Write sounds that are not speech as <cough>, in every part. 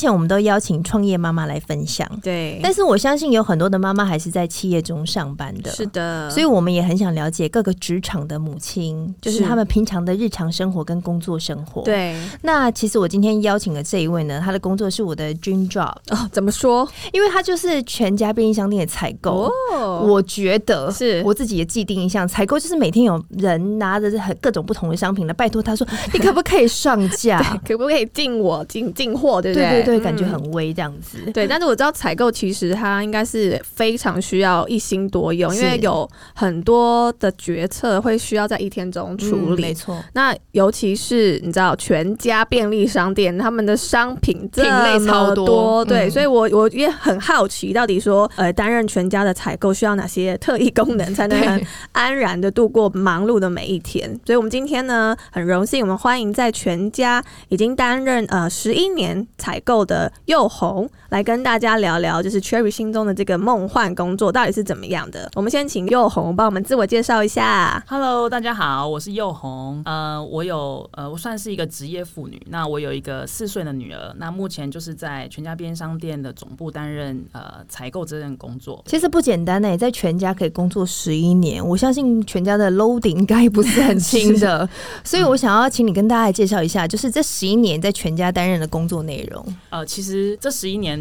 前我们都邀请创业妈妈来分享，对，但是我相信有很多的妈妈还是在企业中上班的，是的，所以我们也很想了解各个职场的母亲，就是他们平常的日常生活跟工作生活。对，那其实我今天邀请的这一位呢，他的工作是我的 dream job 哦，怎么说？因为他就是全家便利商店的采购。哦，我觉得是我自己的既定印象，采购就是每天有人拿着很各种不同的商品来拜托他说，<laughs> 你可不可以上架？可不可以进我进进货？对不对？对，感觉很微这样子。嗯、对，但是我知道采购其实它应该是非常需要一心多用，因为有很多的决策会需要在一天中处理。嗯、没错，那尤其是你知道全家便利商店他们的商品品类超多，对，嗯、所以我我也很好奇，到底说呃担任全家的采购需要哪些特异功能，才能 <laughs> 很安然的度过忙碌的每一天？所以我们今天呢很荣幸，我们欢迎在全家已经担任呃十一年采购的。又红来跟大家聊聊，就是 Cherry 心中的这个梦幻工作到底是怎么样的？我们先请佑红帮我们自我介绍一下。Hello，大家好，我是佑红。呃，我有呃，我算是一个职业妇女。那我有一个四岁的女儿。那目前就是在全家便利商店的总部担任呃采购这份工作。其实不简单呢、欸，在全家可以工作十一年，我相信全家的 loading 应该不是很轻的。<laughs> 所以我想要请你跟大家介绍一下，就是这十一年在全家担任的工作内容。呃。其实这十一年。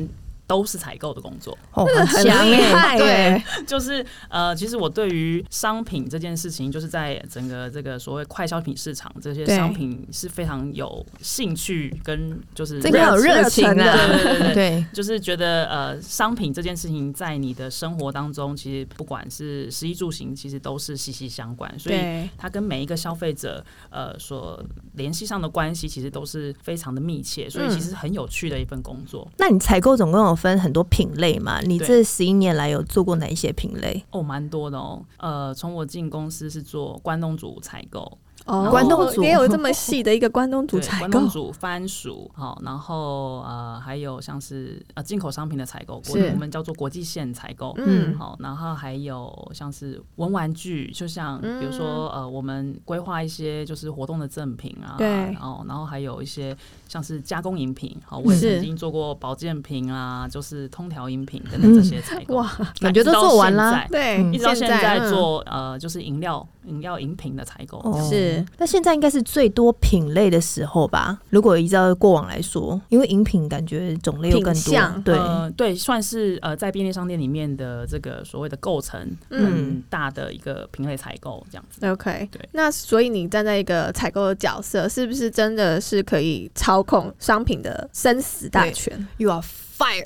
都是采购的工作，哦，很厉害，对，就是呃，其实我对于商品这件事情，就是在整个这个所谓快消品市场，这些商品是非常有兴趣跟就是这个有热情的，对对对对，<laughs> 对。就是觉得呃，商品这件事情在你的生活当中，其实不管是食衣住行，其实都是息息相关，所以它跟每一个消费者呃所联系上的关系，其实都是非常的密切，所以其实很有趣的一份工作。嗯、那你采购总共有分很多品类嘛？你这十一年来有做过哪一些品类？哦，蛮多的哦。呃，从我进公司是做关东煮采购。哦，关东煮。也有这么细的一个关东煮采购，关东煮、<laughs> 番薯，好，然后呃还有像是呃进口商品的采购，我们叫做国际线采购，嗯，好，然后还有像是文玩具，就像比如说呃我们规划一些就是活动的赠品啊，对，然后然后还有一些像是加工饮品，好，我也曾经做过保健品啊，就是通调饮品等等这些采购，哇，感觉都做完了，对，一直到现在做呃就是饮料饮料饮品的采购，是。那现在应该是最多品类的时候吧？如果依照过往来说，因为饮品感觉种类又更多，对、呃、对，算是呃在便利商店里面的这个所谓的构成嗯大的一个品类采购这样子。OK，对。那所以你站在一个采购的角色，是不是真的是可以操控商品的生死大权？You are fire，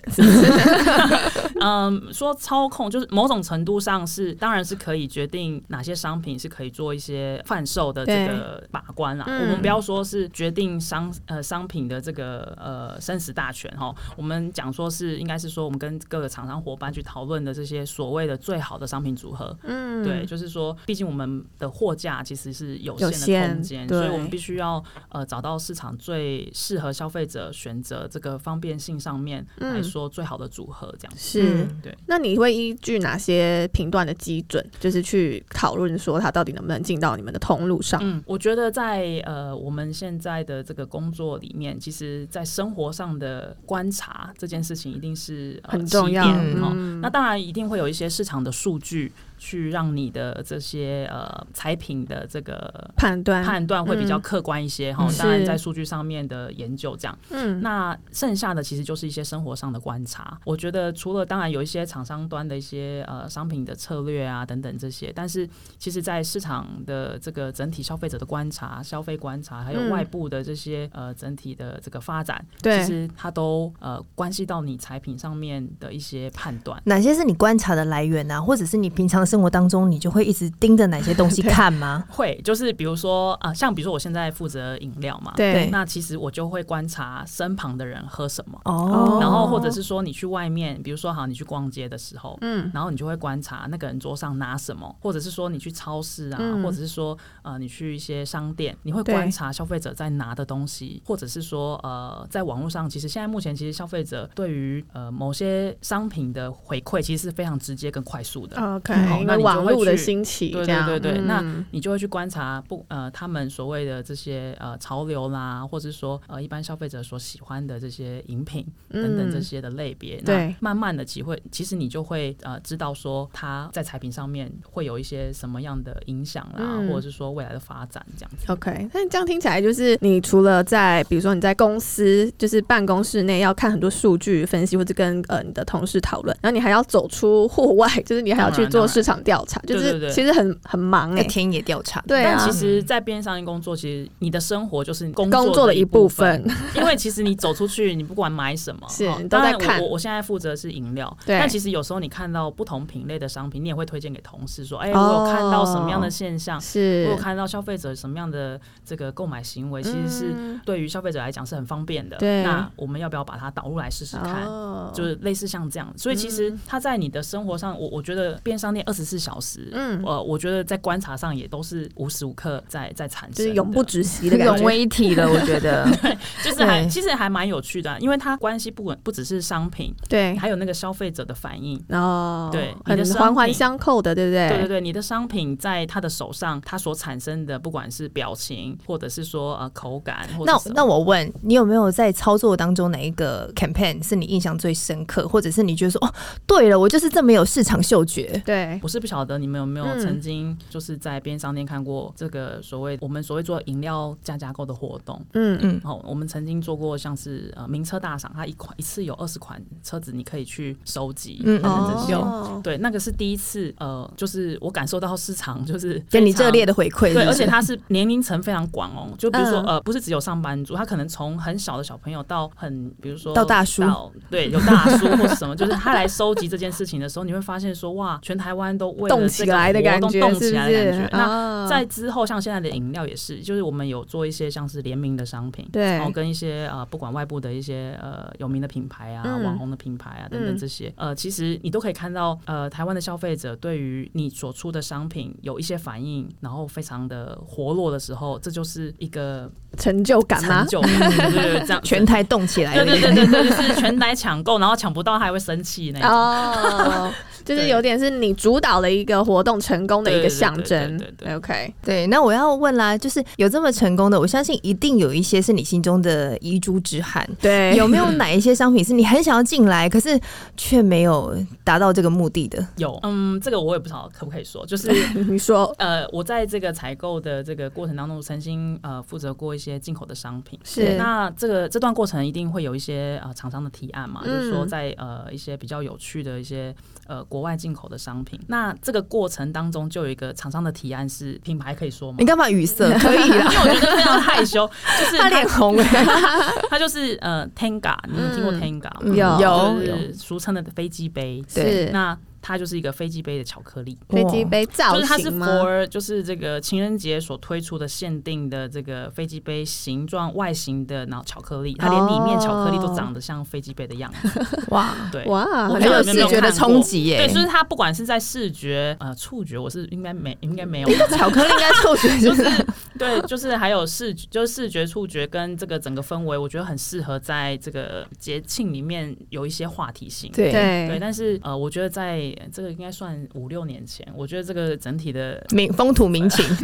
<laughs> 嗯，说操控就是某种程度上是，当然是可以决定哪些商品是可以做一些贩售的这个把关啦。我们不要说是决定商呃商品的这个呃生死大权哈，我们讲说是应该是说我们跟各个厂商伙伴去讨论的这些所谓的最好的商品组合。嗯，对，就是说，毕竟我们的货架其实是有限的空间，所以我们必须要呃找到市场最适合消费者选择这个方便性上面。来说最好的组合这样子是对。那你会依据哪些评断的基准，就是去讨论说它到底能不能进到你们的通路上？嗯，我觉得在呃我们现在的这个工作里面，其实，在生活上的观察这件事情一定是、呃、很重要。嗯，那当然一定会有一些市场的数据。去让你的这些呃产品的这个判断判断会比较客观一些哈，嗯、当然在数据上面的研究这样，嗯，那剩下的其实就是一些生活上的观察。我觉得除了当然有一些厂商端的一些呃商品的策略啊等等这些，但是其实在市场的这个整体消费者的观察、消费观察，还有外部的这些呃整体的这个发展，对、嗯，其实它都呃关系到你产品上面的一些判断。哪些是你观察的来源呢、啊？或者是你平常？生活当中，你就会一直盯着哪些东西 <laughs> 看吗？会，就是比如说啊、呃，像比如说我现在负责饮料嘛，对，那其实我就会观察身旁的人喝什么哦，然后或者是说你去外面，比如说好，你去逛街的时候，嗯，然后你就会观察那个人桌上拿什么，或者是说你去超市啊，嗯、或者是说呃你去一些商店，你会观察消费者在拿的东西，或者是说呃在网络上，其实现在目前其实消费者对于呃某些商品的回馈其实是非常直接跟快速的。OK，那网络的兴起，对对对对，嗯、那你就会去观察不呃他们所谓的这些呃潮流啦，或者是说呃一般消费者所喜欢的这些饮品等等这些的类别，嗯、那慢慢的机会，其实你就会呃知道说它在产品上面会有一些什么样的影响啦，嗯、或者是说未来的发展这样子。OK，那这样听起来就是你除了在比如说你在公司就是办公室内要看很多数据分析，或者跟呃你的同事讨论，然后你还要走出户外，<laughs> 就是你还要去做市场调查，就是其实很很忙哎、欸，田野调查。对啊，但其实，在便利商店工作，其实你的生活就是工工作的一部分。<laughs> 因为其实你走出去，你不管买什么，<laughs> 是都在看。我我现在负责是饮料，对。但其实有时候你看到不同品类的商品，你也会推荐给同事说：“哎，我有看到什么样的现象？是，我有看到消费者什么样的这个购买行为，其实是对于消费者来讲是很方便的。对，那我们要不要把它导入来试试看？就是类似像这样。所以其实它在你的生活上，我我觉得便利商店二十四小时，嗯，呃，我觉得在观察上也都是无时无刻在在产生，就是永不止息的感觉，融为一体的。我觉得，<laughs> 对，就是还其实还蛮有趣的，因为它关系不稳，不只是商品，对，还有那个消费者的反应哦，对，很环环相扣的，对不对？对对对，你的商品在他的手上，他所产生的不管是表情，或者是说呃口感，那那我问你有没有在操作当中哪一个 campaign 是你印象最深刻，或者是你觉得说哦，对了，我就是这么有市场嗅觉，对，我是不晓得你们有没有曾经就是在边商店看过这个所谓我们所谓做饮料加价购的活动，嗯。嗯，好，我们曾经做过像是呃名车大赏，它一款一次有二十款车子你可以去收集，嗯哦，对，那个是第一次，呃，就是我感受到市场就是给你热烈的回馈，对，而且它是年龄层非常广哦，就比如说呃，不是只有上班族，他可能从很小的小朋友到很比如说到大叔，对，有大叔或是什么，就是他来收集这件事情的时候，你会发现说哇，全台湾都为了动起来的感觉，动起来的感觉。那在之后，像现在的饮料也是，就是我们有做一些像是联名的商品，对，然后跟一些呃不管外部的一些呃有名的品牌啊、网红的品牌啊等等这些，呃，其实你都可以看到呃台湾的消费者对于你所出的商品有一些反应，然后非常的活络的时候，这就是一个成就感吗？成就感，对对对，这样。<laughs> 全台动起来，对对对对对，就是全台抢购，然后抢不到还会生气那种。哦就是有点是你主导了一个活动成功的一个象征。OK，对，那我要问啦，就是有这么成功的，我相信一定有一些是你心中的遗珠之憾。对，有没有哪一些商品是你很想要进来，可是却没有达到这个目的的？有，嗯，这个我也不知道可不可以说，就是 <laughs> 你说，呃，我在这个采购的这个过程当中，曾经呃负责过一些进口的商品。是，那这个这段过程一定会有一些呃厂商的提案嘛，嗯、就是说在呃一些比较有趣的一些呃。国外进口的商品，那这个过程当中就有一个厂商的提案是品牌可以说吗？你干嘛语塞？<laughs> 可以啦，因为我觉得非常害羞，<laughs> 就是他脸红，<laughs> 他就是呃，Tenga，你们听过 Tenga 吗？有，就是俗称的飞机杯。对，那。它就是一个飞机杯的巧克力，飞机杯造型吗？就是它是 for 就是这个情人节所推出的限定的这个飞机杯形状外形的，然后巧克力，它连里面巧克力都长得像飞机杯的样子。<laughs> 哇，对，哇，很有视觉的冲击耶。对，就是它不管是在视觉呃触觉，我是应该没应该没有。<laughs> 巧克力应该触觉就是 <laughs> 对，就是还有视觉，就是视觉触觉跟这个整个氛围，我觉得很适合在这个节庆里面有一些话题性。对对，但是呃，我觉得在这个应该算五六年前，我觉得这个整体的民风土民情，<laughs>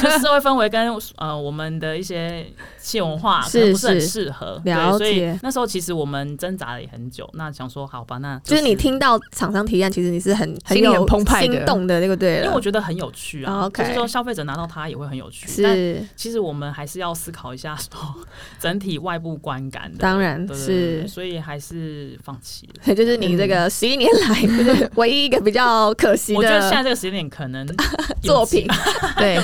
就是社会氛围跟呃我们的一些企业文化可能不是很适合，对，所以那时候其实我们挣扎了也很久。那想说好吧，那就是你听到厂商提案，其实你是很很有澎湃、心动的那个对，因为我觉得很有趣啊。就是说消费者拿到它也会很有趣。是，其实我们还是要思考一下说整体外部观感的。当然是，所以还是放弃了。<laughs> 就是你这个十一年来 <laughs> 唯一一个比较可惜的。我觉得现在这个时间点可能 <laughs> 作品 <laughs> 对，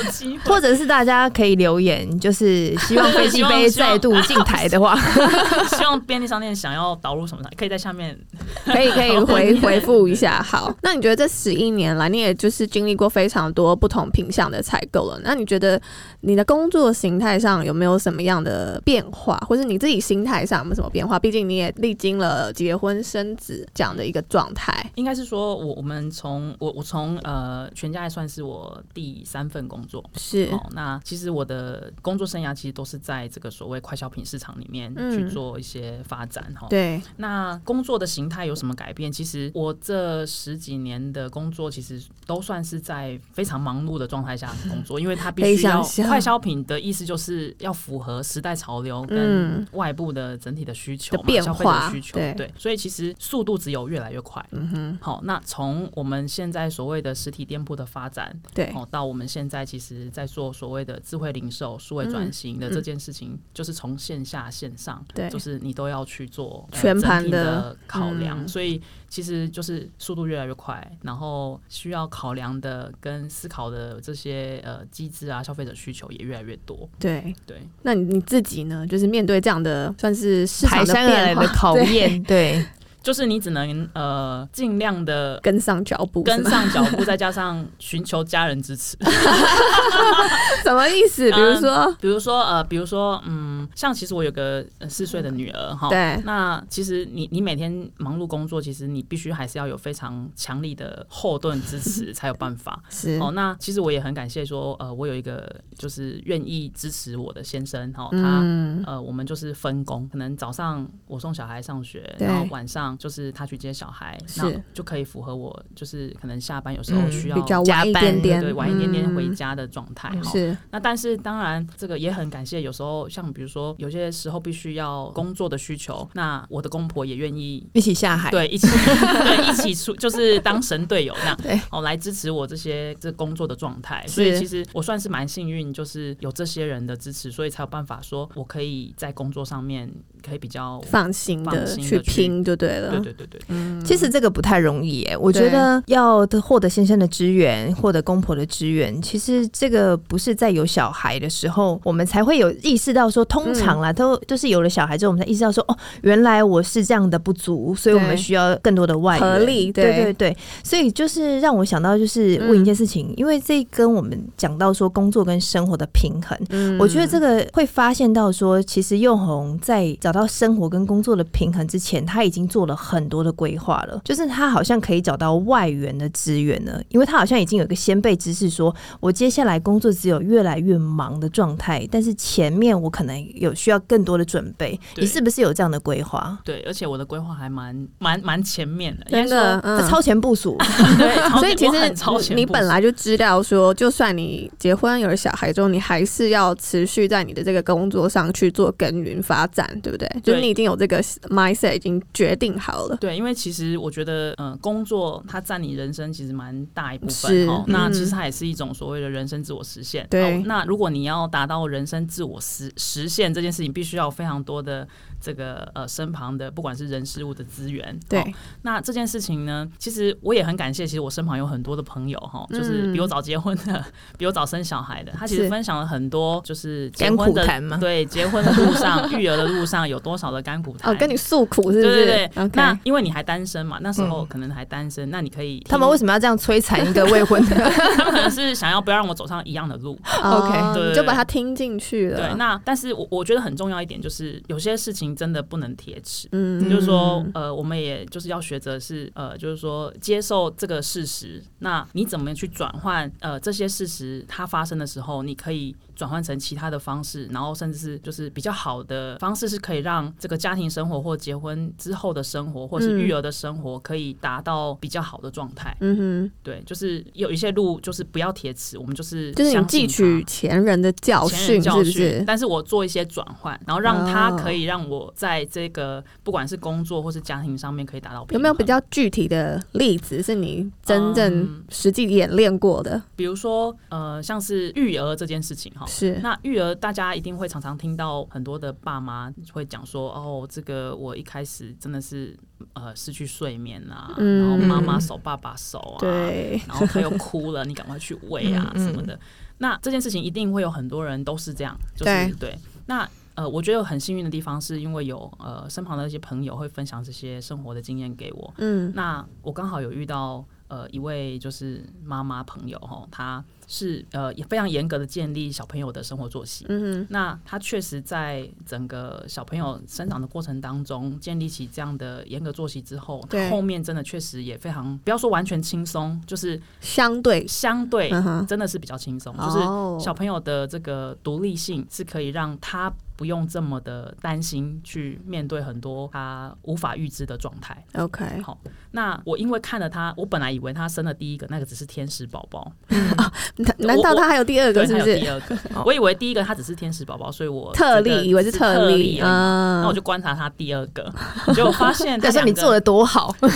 或者是大家可以留言，就是希望飞机杯再度进台的话，<laughs> 希望便利商店想要导入什么，可以在下面可以可以回回复一下。好，那你觉得这十一年来，你也就是经历过非常多不同品相的采购了，那你觉得你的工作形态上有没有什么样的变化，或者你自己心态上有没有什么变化？毕竟你也历经了结婚生子这样的一个状态。应该是说我我们从我我从呃全家还算是我第三份工作，是哦。那其实我的工作生涯其实都是在这个所谓快消品市场里面去做一些发展哈。嗯、对。那工作的形态有什么改变？其实我这十几年的工作其实都算是在非常忙碌的状态下工作，<laughs> 因为它必须要快消品的意思就是要符合时代潮流跟外部的整体的需求嘛，消费者需求对，对，所以其实速度只有越来越快。嗯哼。好，那从我们现在所谓的实体店铺的发展，对，哦，到我们现在其实在做所谓的智慧零售、数位转型的这件事情，就是从线下线上，对，就是你都要去做全盘的考量，所以其实就是速度越来越快，然后需要考量的跟思考的这些呃机制啊，消费者需求也越来越多。对。对，那你你自己呢？就是面对这样的算是市场的变化。的考验，<laughs> 对。<laughs> 就是你只能呃尽量的跟上脚步，跟上脚步，<laughs> 再加上寻求家人支持。<laughs> 什么意思？比如说，嗯、比如说呃，比如说嗯，像其实我有个四岁的女儿哈，对，那其实你你每天忙碌工作，其实你必须还是要有非常强力的后盾支持才有办法。<laughs> 是。哦，那其实我也很感谢说呃，我有一个就是愿意支持我的先生哈，他、嗯、呃，我们就是分工，可能早上我送小孩上学，然后晚上。就是他去接小孩，那就可以符合我，就是可能下班有时候需要加班，对，晚一点点回家的状态。是，那但是当然，这个也很感谢，有时候像比如说有些时候必须要工作的需求，那我的公婆也愿意一起下海，对，一起 <laughs> 对一起出，就是当神队友那样，<laughs> 对，哦，来支持我这些这工作的状态。所以其实我算是蛮幸运，就是有这些人的支持，所以才有办法说我可以在工作上面可以比较放心的去拼，就对了。对对对对，嗯，其实这个不太容易耶。我觉得要获得先生的支援，获得公婆的支援，其实这个不是在有小孩的时候，我们才会有意识到说，通常啦，都就是有了小孩之后，我们才意识到说，哦，原来我是这样的不足，所以我们需要更多的外合力。对。对对，所以就是让我想到，就是问一件事情，因为这跟我们讲到说工作跟生活的平衡，我觉得这个会发现到说，其实宥宏在找到生活跟工作的平衡之前，他已经做了。很多的规划了，就是他好像可以找到外援的资源了，因为他好像已经有一个先辈知识，说我接下来工作只有越来越忙的状态，但是前面我可能有需要更多的准备。你是不是有这样的规划？对，而且我的规划还蛮蛮蛮前面的，真的，嗯、超前部署。<laughs> 对，<laughs> 所以其实你本来就知道说，就算你结婚有了小孩之后，你还是要持续在你的这个工作上去做耕耘发展，对不对？对，就是你已经有这个 mindset，已经决定。好了，对，因为其实我觉得，嗯、呃，工作它占你人生其实蛮大一部分哦。那其实它也是一种所谓的人生自我实现。对、哦，那如果你要达到人生自我实实现这件事情，必须要非常多的。这个呃，身旁的不管是人事物的资源，对、哦，那这件事情呢，其实我也很感谢。其实我身旁有很多的朋友哈，就是比我早结婚的，嗯、<laughs> 比我早生小孩的，他其实分享了很多，就是结婚的谈对，结婚的路上、<laughs> 育儿的路上有多少的甘苦谈，哦，跟你诉苦是不是？对对对。那因为你还单身嘛，那时候可能还单身，嗯、那你可以。他们为什么要这样摧残一个未婚的？<laughs> 他们可能是想要不要让我走上一样的路。OK，对，就把它听进去了。对，那但是我我觉得很重要一点就是，有些事情真的不能提。嗯，就是说，呃，我们也就是要学着是，呃，就是说接受这个事实。那你怎么去转换？呃，这些事实它发生的时候，你可以。转换成其他的方式，然后甚至是就是比较好的方式，是可以让这个家庭生活或结婚之后的生活，或是育儿的生活，可以达到比较好的状态。嗯哼，对，就是有一些路，就是不要铁齿，我们就是就是你汲取前人的教训，教训是不是？但是我做一些转换，然后让他可以让我在这个不管是工作或是家庭上面可以达到。有没有比较具体的例子是你真正实际演练过的？比如说，呃，像是育儿这件事情。好，是。那育儿，大家一定会常常听到很多的爸妈会讲说，哦，这个我一开始真的是呃失去睡眠啊，嗯、然后妈妈手爸爸手啊，对，然后他又哭了，你赶快去喂啊 <laughs> 什么的。那这件事情一定会有很多人都是这样，就是对，对。那呃，我觉得很幸运的地方是因为有呃身旁的一些朋友会分享这些生活的经验给我，嗯，那我刚好有遇到呃一位就是妈妈朋友哈，她。是呃，也非常严格的建立小朋友的生活作息。嗯哼，那他确实在整个小朋友生长的过程当中，建立起这样的严格作息之后，对后面真的确实也非常，不要说完全轻松，就是相对相对真的是比较轻松。嗯、就是小朋友的这个独立性是可以让他不用这么的担心去面对很多他无法预知的状态。OK，好，那我因为看了他，我本来以为他生了第一个那个只是天使宝宝。<laughs> 难道他还有第二个？是不是？第二个，我以为第一个他只是天使宝宝，所以我特例以为是特例啊。那我就观察他第二个，<laughs> 结果发现，<laughs> 他说你做的多好。对，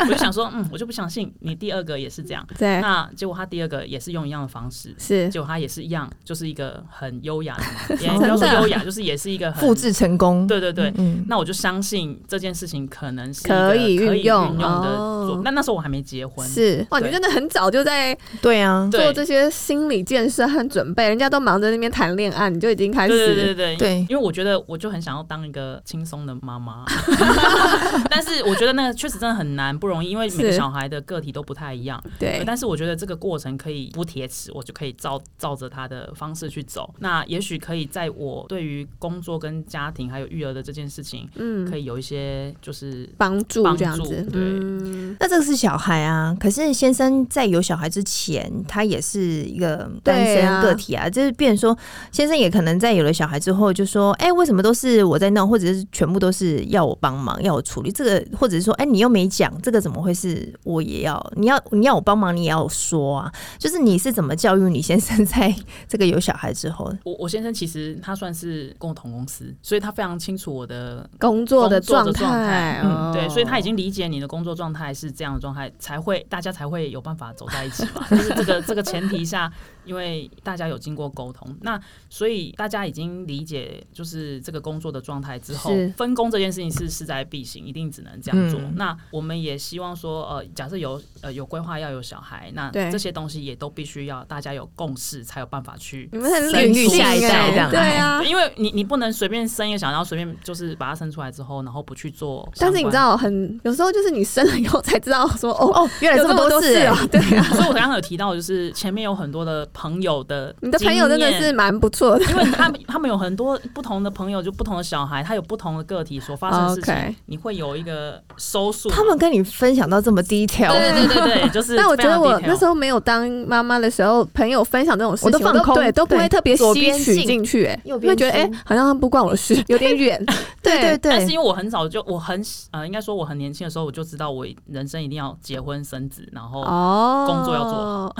我就想说，嗯，我就不相信你第二个也是这样。对，那结果他第二个也是用一样的方式，是，结果他也是一样，就是一个很优雅的，也不要说优雅，就是也是一个复制成功。对对对，那我就相信这件事情可能是可以运用的。那那时候我还没结婚，是哇，你真的很早就在对啊做这些。心理建设和准备，人家都忙着那边谈恋爱，你就已经开始。对对对对，对，因为我觉得我就很想要当一个轻松的妈妈，<laughs> 但是我觉得那个确实真的很难，不容易，因为每个小孩的个体都不太一样。对，但是我觉得这个过程可以不铁齿，我就可以照照着他的方式去走。那也许可以在我对于工作跟家庭还有育儿的这件事情，嗯，可以有一些就是帮助这样子。对，那这个是小孩啊，可是先生在有小孩之前，他也是。一个单身个体啊，就是变成说，先生也可能在有了小孩之后，就说，哎，为什么都是我在弄，或者是全部都是要我帮忙，要我处理这个，或者是说，哎，你又没讲，这个怎么会是我也要？你要你要我帮忙，你也要说啊？就是你是怎么教育你先生在这个有小孩之后？我我先生其实他算是跟我同公司，所以他非常清楚我的工作的状态，嗯，对，所以他已经理解你的工作状态是这样的状态，才会大家才会有办法走在一起嘛，就是这个这个前提下。因为大家有经过沟通，那所以大家已经理解，就是这个工作的状态之后，分工这件事情是势在必行，一定只能这样做。那我们也希望说，呃，假设有呃有规划要有小孩，那这些东西也都必须要大家有共识，才有办法去你们很领育下一代这样。对啊，因为你你不能随便生一个小孩，然后随便就是把他生出来之后，然后不去做。但是你知道，很有时候就是你生了以后才知道说，哦哦，原来这么多事啊。对啊，<laughs> 所以我刚刚有提到，就是前面有很多的。朋友的，你的朋友真的是蛮不错的，因为他们他们有很多不同的朋友，就不同的小孩，他有不同的个体所发生的事情，你会有一个收束。他们跟你分享到这么低调，对对对对，就是。<laughs> 但我觉得我那时候没有当妈妈的时候，朋友分享这种事情，我都放空，对，都不会特别吸取进去，哎，因为觉得哎，好像不关我的事，<laughs> 有点远。<laughs> 对对对。但是因为我很早就我很呃，应该说我很年轻的时候，我就知道我人生一定要结婚生子，然后工作要做好，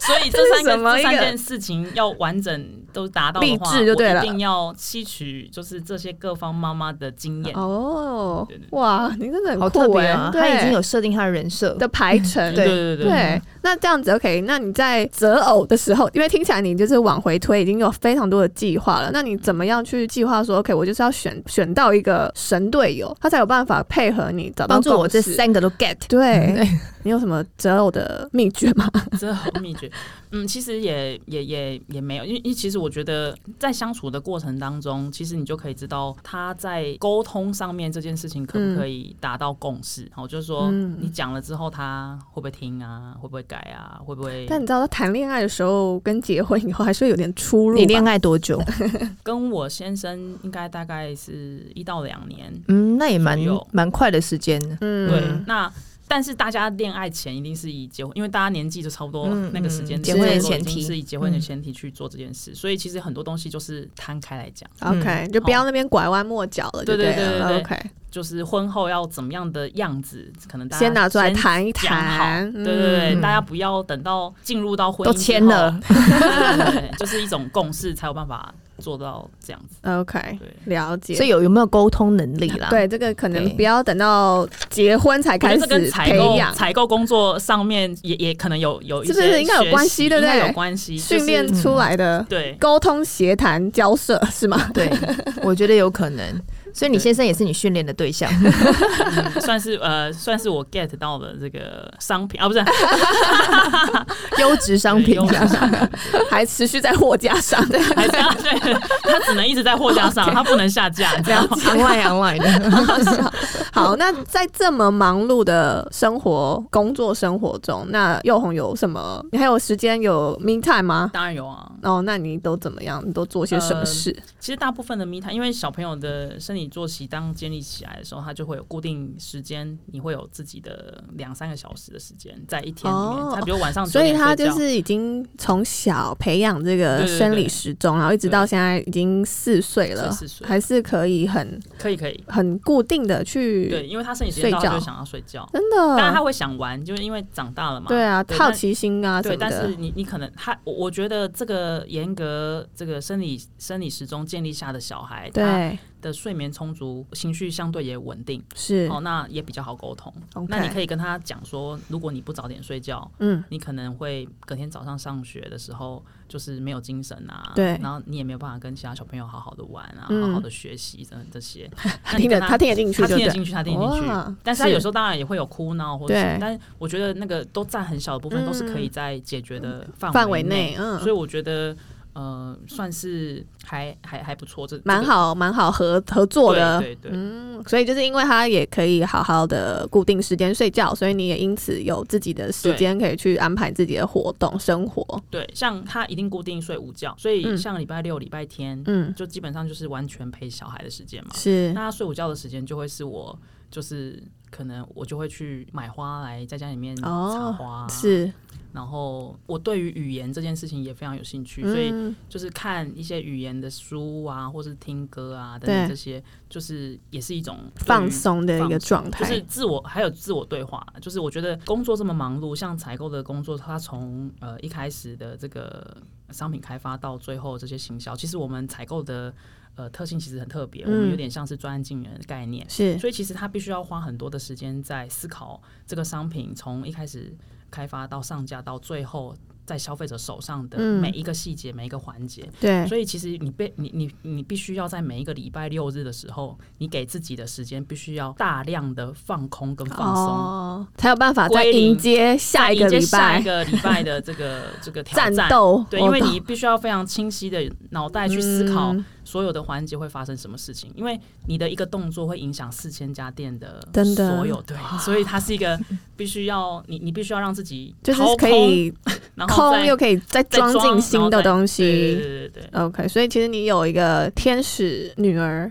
所以。这三个这三件事情要完整都达到的话，就对了，一定要吸取就是这些各方妈妈的经验哦。哇，你真的很酷哎！他已经有设定他的人设的排程，<laughs> 对对对对。那这样子 OK？那你在择偶的时候，因为听起来你就是往回推，已经有非常多的计划了。那你怎么样去计划说 OK？我就是要选选到一个神队友，他才有办法配合你，找到帮助我这三个都 get。对，<laughs> 你有什么择偶的秘诀吗？<laughs> 择偶秘诀。嗯，其实也也也也没有，因为因为其实我觉得在相处的过程当中，其实你就可以知道他在沟通上面这件事情可不可以达到共识。然后、嗯、就是说，你讲了之后，他会不会听啊？会不会改啊？会不会？但你知道，他谈恋爱的时候跟结婚以后还是会有点出入。你恋爱多久？<laughs> 跟我先生应该大概是一到两年。嗯，那也蛮蛮快的时间。嗯，对，那。但是大家恋爱前一定是以结婚，因为大家年纪就差不多那个时间，结婚的前提。是以结婚的前提去做这件事，所以其实很多东西就是摊开来讲。OK，就不要那边拐弯抹角了。对对对对，OK，就是婚后要怎么样的样子，可能大家先拿出来谈一谈。对对对，大家不要等到进入到婚姻都签了，<laughs> 就是一种共识才有办法做到这样子。OK，了解。所以有有没有沟通能力啦？对，这个可能不要等到结婚才开始培养。采购工作上面也也可能有有一些，是不是应该有关系？对不对？有关系，训练出来的。对，沟通、协谈、交涉是吗？对，<laughs> 我觉得有可能。所以你先生也是你训练的对象，嗯、算是呃，算是我 get 到的这个商品啊，不是 <laughs> 优质商品，<laughs> 还持续在货架上，对，还这样，对，他只能一直在货架上，他不能下架，这样昂赖昂赖的。<laughs> 好，那在这么忙碌的生活、工作生活中，那又红有什么？你还有时间有 me time 吗？当然有啊。哦，那你都怎么样？你都做些什么事？呃、其实大部分的 me time，因为小朋友的生理。你作息当建立起来的时候，它就会有固定时间，你会有自己的两三个小时的时间在一天里面。他、哦、比如晚上，所以他就是已经从小培养这个生理时钟，然后一直到现在已经四岁了，四岁还是可以很可以可以很固定的去对，因为他生理时间到就想要睡觉，真的。当然他会想玩，就是因为长大了嘛。对啊，好奇心啊，对。但是你你可能他，我我觉得这个严格这个生理生理时钟建立下的小孩，对。的睡眠充足，情绪相对也稳定，是哦，那也比较好沟通。Okay. 那你可以跟他讲说，如果你不早点睡觉，嗯，你可能会隔天早上上学的时候就是没有精神啊，对，然后你也没有办法跟其他小朋友好好的玩啊，嗯、好好的学习等等这些。<laughs> 他听得他听得进去，他听得进去，他听得进去。但是他有时候当然也会有哭闹或者什么，但是我觉得那个都占很小的部分，都是可以在解决的范围内。嗯，所以我觉得。呃，算是还还还不错，这蛮好蛮好合合作的，对对，对。嗯，所以就是因为他也可以好好的固定时间睡觉，所以你也因此有自己的时间可以去安排自己的活动生活。对，像他一定固定睡午觉，所以像礼拜六、礼拜天，嗯，就基本上就是完全陪小孩的时间嘛。是，那他睡午觉的时间就会是我，就是可能我就会去买花来在家里面插花，哦，是。然后我对于语言这件事情也非常有兴趣，嗯、所以就是看一些语言的书啊，或是听歌啊等等这些，就是也是一种放松的一个状态，就是自我还有自我对话。就是我觉得工作这么忙碌，像采购的工作，它从呃一开始的这个商品开发到最后这些行销，其实我们采购的呃特性其实很特别，嗯、我们有点像是专案经理人的概念，是，所以其实他必须要花很多的时间在思考这个商品从一开始。开发到上架到最后，在消费者手上的每一个细节、嗯、每一个环节，对，所以其实你被你你你必须要在每一个礼拜六日的时候，你给自己的时间必须要大量的放空跟放松，哦，才有办法再迎接下一个礼拜下一个礼拜的这个 <laughs> 这个挑战。战斗对，因为你必须要非常清晰的脑袋去思考。嗯所有的环节会发生什么事情？因为你的一个动作会影响四千家店的所有，对，所以它是一个必须要你，你必须要让自己就是可以空又可以再装进新的东西，对对对 OK，所以其实你有一个天使女儿，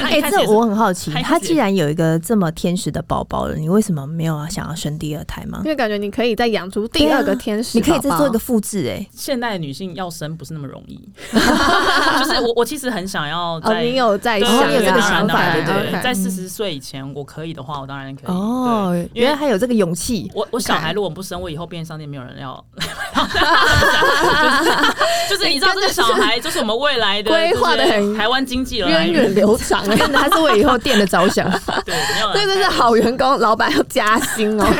哎，这我很好奇，她既然有一个这么天使的宝宝了，你为什么没有想要生第二胎吗？因为感觉你可以再养出第二个天使，你可以再做一个复制。哎，现代女性要生不是那么容易，<laughs> 就是我我其实。很想要在，你有在想有这个想法，对对，在四十岁以前，我可以的话，我当然可以。哦，原来还有这个勇气。我我小孩如果不生，我以后便利商店没有人要。<laughs> 就是你知道，这个小孩就是我们未来的规划的很台湾经济了，源远流长，真的，他是为以后店的着想。对，没有，对，这是好员工，老板要加薪哦。<laughs>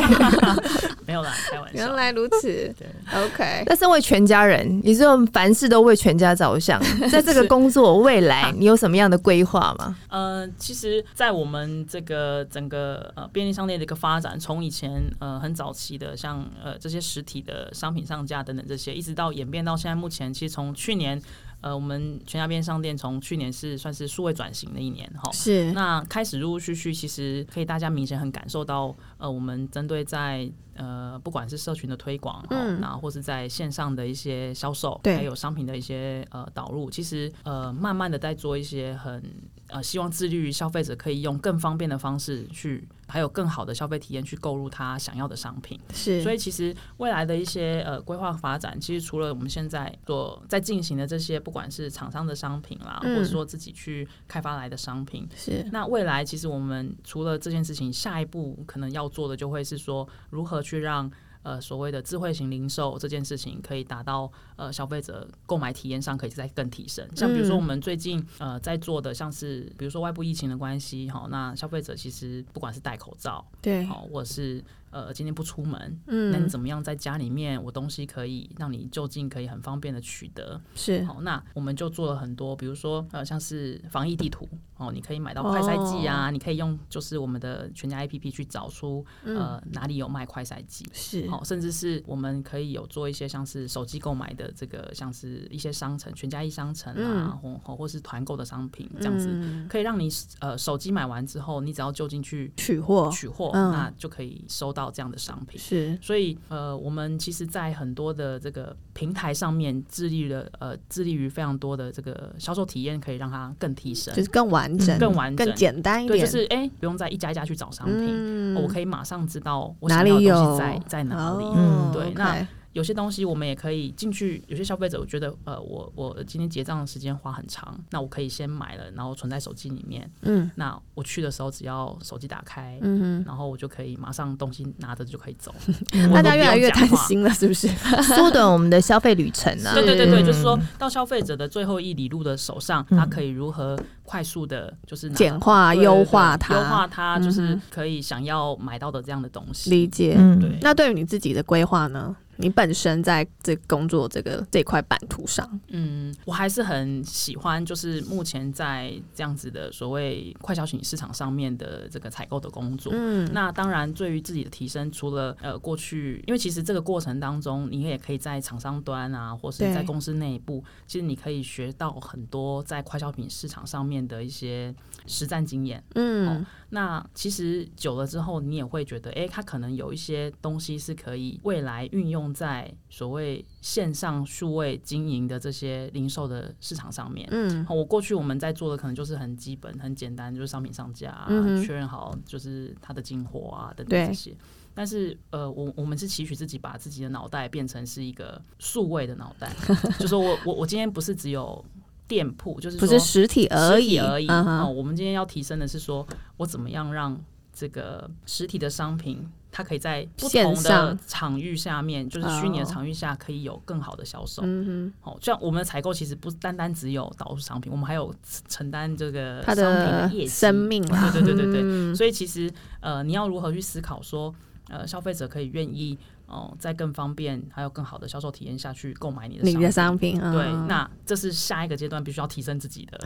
没有啦，开玩笑。原来如此，对，OK。那身为全家人，你这种凡事都为全家着想，<laughs> 在这个工作未来，你有什么样的规划吗？呃，其实，在我们这个整个呃便利商店的一个发展，从以前呃很早期的像呃这些实体的商品上架等等这些，一直到演变到现在目前，其实从去年。呃，我们全家便利商店从去年是算是数位转型的一年哈，是。那开始陆陆续续，其实可以大家明显很感受到，呃，我们针对在呃不管是社群的推广，嗯，那或是在线上的一些销售，对，还有商品的一些呃导入，其实呃慢慢的在做一些很呃希望致力于消费者可以用更方便的方式去。还有更好的消费体验去购入他想要的商品，是。所以其实未来的一些呃规划发展，其实除了我们现在所在进行的这些，不管是厂商的商品啦，嗯、或者说自己去开发来的商品，是。那未来其实我们除了这件事情，下一步可能要做的就会是说，如何去让。呃所谓的智慧型零售这件事情，可以达到呃消费者购买体验上可以再更提升。像比如说我们最近呃在做的，像是比如说外部疫情的关系，哈，那消费者其实不管是戴口罩，对，好，或者是。呃，今天不出门，嗯，那你怎么样在家里面，我东西可以让你就近可以很方便的取得，是。好，那我们就做了很多，比如说呃，像是防疫地图哦，你可以买到快筛剂啊，哦、你可以用就是我们的全家 APP 去找出呃、嗯、哪里有卖快筛剂，是。好，甚至是我们可以有做一些像是手机购买的这个像是一些商城，全家一商城啊，或、嗯、或是团购的商品这样子，嗯、可以让你呃手机买完之后，你只要就近去取货。取货，那就可以收到。这样的商品是，所以呃，我们其实，在很多的这个平台上面，致力了呃，致力于非常多的这个销售体验，可以让它更提升，就是更完整、更完整、更简单一点。对，就是哎、欸，不用再一家一家去找商品，嗯、我可以马上知道我想要的东西在哪里有在哪里。嗯，对，那。有些东西我们也可以进去，有些消费者我觉得，呃，我我今天结账的时间花很长，那我可以先买了，然后存在手机里面。嗯，那我去的时候只要手机打开，嗯哼，然后我就可以马上东西拿着就可以走。<laughs> 大家越来越贪心了，是不是？缩短我们的消费旅程啊！对对对对，就是说到消费者的最后一里路的手上，他可以如何快速的，就是简化、优化它，优化它，就是可以想要买到的这样的东西。理解，对。那对于你自己的规划呢？你本身在这工作这个这块版图上，嗯，我还是很喜欢，就是目前在这样子的所谓快消品市场上面的这个采购的工作。嗯，那当然，对于自己的提升，除了呃过去，因为其实这个过程当中，你也可以在厂商端啊，或是在公司内部，其实你可以学到很多在快消品市场上面的一些实战经验。嗯。哦那其实久了之后，你也会觉得，哎，它可能有一些东西是可以未来运用在所谓线上数位经营的这些零售的市场上面。嗯，我过去我们在做的可能就是很基本、很简单，就是商品上架啊，嗯、确认好就是它的进货啊等等这些。但是呃，我我们是期许自己把自己的脑袋变成是一个数位的脑袋，就说我我我今天不是只有。店铺就是不是实体而已而已。哦，我们今天要提升的是说，我怎么样让这个实体的商品，它可以在不同的场域下面，就是虚拟的场域下，可以有更好的销售。嗯哼，哦，像我们的采购其实不单单只有导入商品，我们还有承担这个商品的业绩、生命。对对对对对。所以其实呃，你要如何去思考说，呃，消费者可以愿意。哦，在更方便，还有更好的销售体验下去购买你的你的商品，对，那这是下一个阶段必须要提升自己的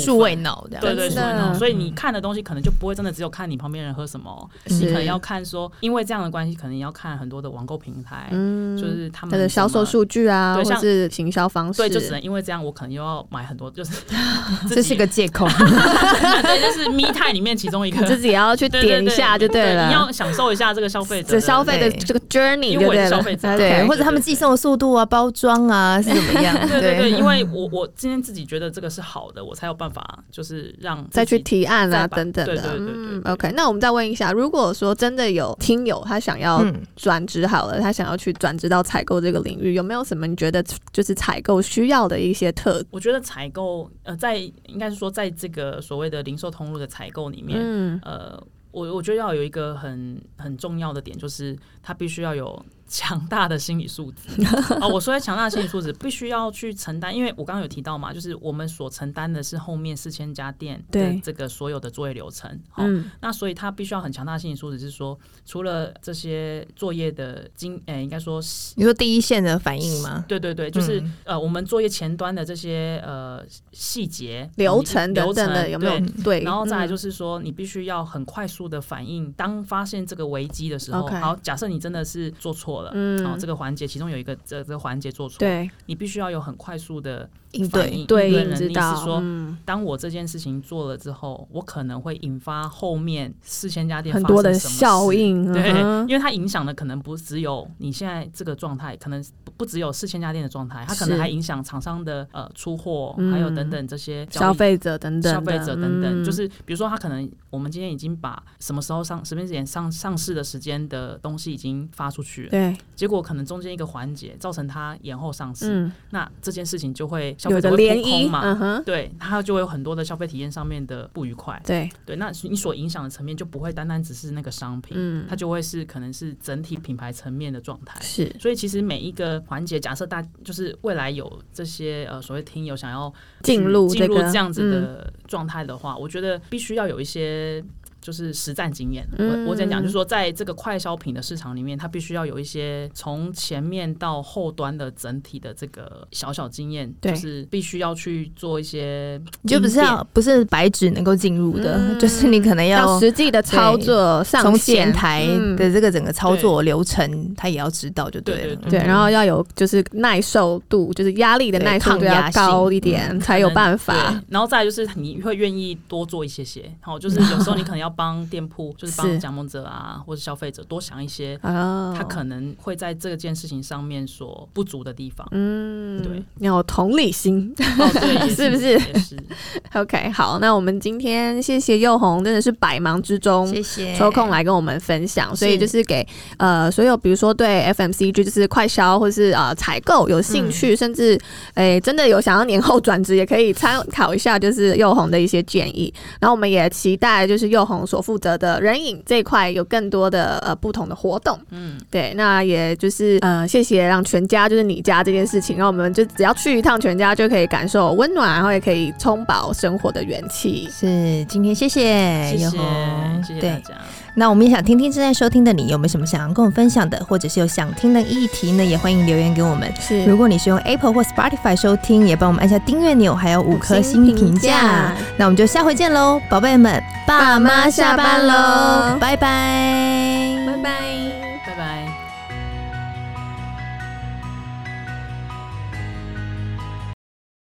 数位脑的，对对对，所以你看的东西可能就不会真的只有看你旁边人喝什么，你可能要看说，因为这样的关系，可能要看很多的网购平台，嗯，就是他们的销售数据啊，或者是行销方式，对，就只能因为这样，我可能又要买很多，就是 <laughs> 这是一个借口，<laughs> 对，就是 me time 里面其中一个，<laughs> 自己也要去点一下就对了，你要享受一下这个消费者消费的这个 journey。因为我是消费者，对，或者他们寄送的速度啊、包装啊是怎么样？<laughs> 对对对，因为我我今天自己觉得这个是好的，我才有办法就是让再去提案啊等等的。对对对对。OK，那我们再问一下，如果说真的有听友他想要转职好了，他想要去转职到采购这个领域，有没有什么你觉得就是采购需要的一些特？我觉得采购呃，在应该是说在这个所谓的零售通路的采购里面，嗯呃。我我觉得要有一个很很重要的点，就是他必须要有强大的心理素质哦，我说的强大的心理素质，<laughs> 必须要去承担，因为我刚刚有提到嘛，就是我们所承担的是后面四千家店的这个所有的作业流程。好，那所以他必须要很强大的心理素质，是说除了这些作业的经，诶、欸，应该说，你说第一线的反应吗？对对对，就是、嗯、呃，我们作业前端的这些呃细节流程流程的有没有？对，对然后再来就是说，你必须要很快速。的反应，当发现这个危机的时候好，假设你真的是做错了，嗯，哦，这个环节其中有一个这这个环节做错，对，你必须要有很快速的应对对应能力，是说，当我这件事情做了之后，我可能会引发后面四千家店很多的效应，对，因为它影响的可能不只有你现在这个状态，可能不只有四千家店的状态，它可能还影响厂商的呃出货，还有等等这些消费者等等，消费者等等，就是比如说他可能我们今天已经把什么时候上什么时间上上市的时间的东西已经发出去了，对，对。结果可能中间一个环节造成它延后上市，嗯、那这件事情就会消费者会扑空嘛，嗯、对，它就会有很多的消费体验上面的不愉快，对。对，那你所影响的层面就不会单单只是那个商品，嗯，它就会是可能是整体品牌层面的状态，是，所以其实每一个环节，假设大就是未来有这些呃所谓听友想要进入进入这样子的状态的话，我觉得必须要有一些。就是实战经验，我我在讲，就是说，在这个快消品的市场里面，它必须要有一些从前面到后端的整体的这个小小经验，就是必须要去做一些，就不是要不是白纸能够进入的，嗯、就是你可能要实际的操作上，从前台的这个整个操作流程，他也要知道就对了，对，然后要有就是耐受度，就是压力的耐受度要高一点，嗯、才有办法。然后再就是你会愿意多做一些些，好，就是有时候你可能要。帮店铺就是帮加盟者啊，或者消费者多想一些，他可能会在这件事情上面所不足的地方。嗯，对，要有同理心，哦、对，<laughs> 是，不是，是？<laughs> OK，好，那我们今天谢谢佑红，真的是百忙之中，谢谢抽空来跟我们分享。所以就是给呃所有比如说对 FMCG 就是快销或者是呃采购有兴趣，嗯、甚至诶、欸、真的有想要年后转职，也可以参考一下就是佑红的一些建议。然后我们也期待就是宥宏。所负责的人影这一块有更多的呃不同的活动，嗯，对，那也就是呃谢谢让全家就是你家这件事情，让我们就只要去一趟全家就可以感受温暖，然后也可以充饱生活的元气。是，今天谢谢谢谢，谢谢大家。那我们也想听听正在收听的你有没有什么想要跟我分享的，或者是有想听的议题呢？也欢迎留言给我们。是，如果你是用 Apple 或 Spotify 收听，也帮我们按下订阅钮，还有五颗星评价。那我们就下回见喽，宝贝们，爸妈下班喽，拜拜拜拜，拜拜。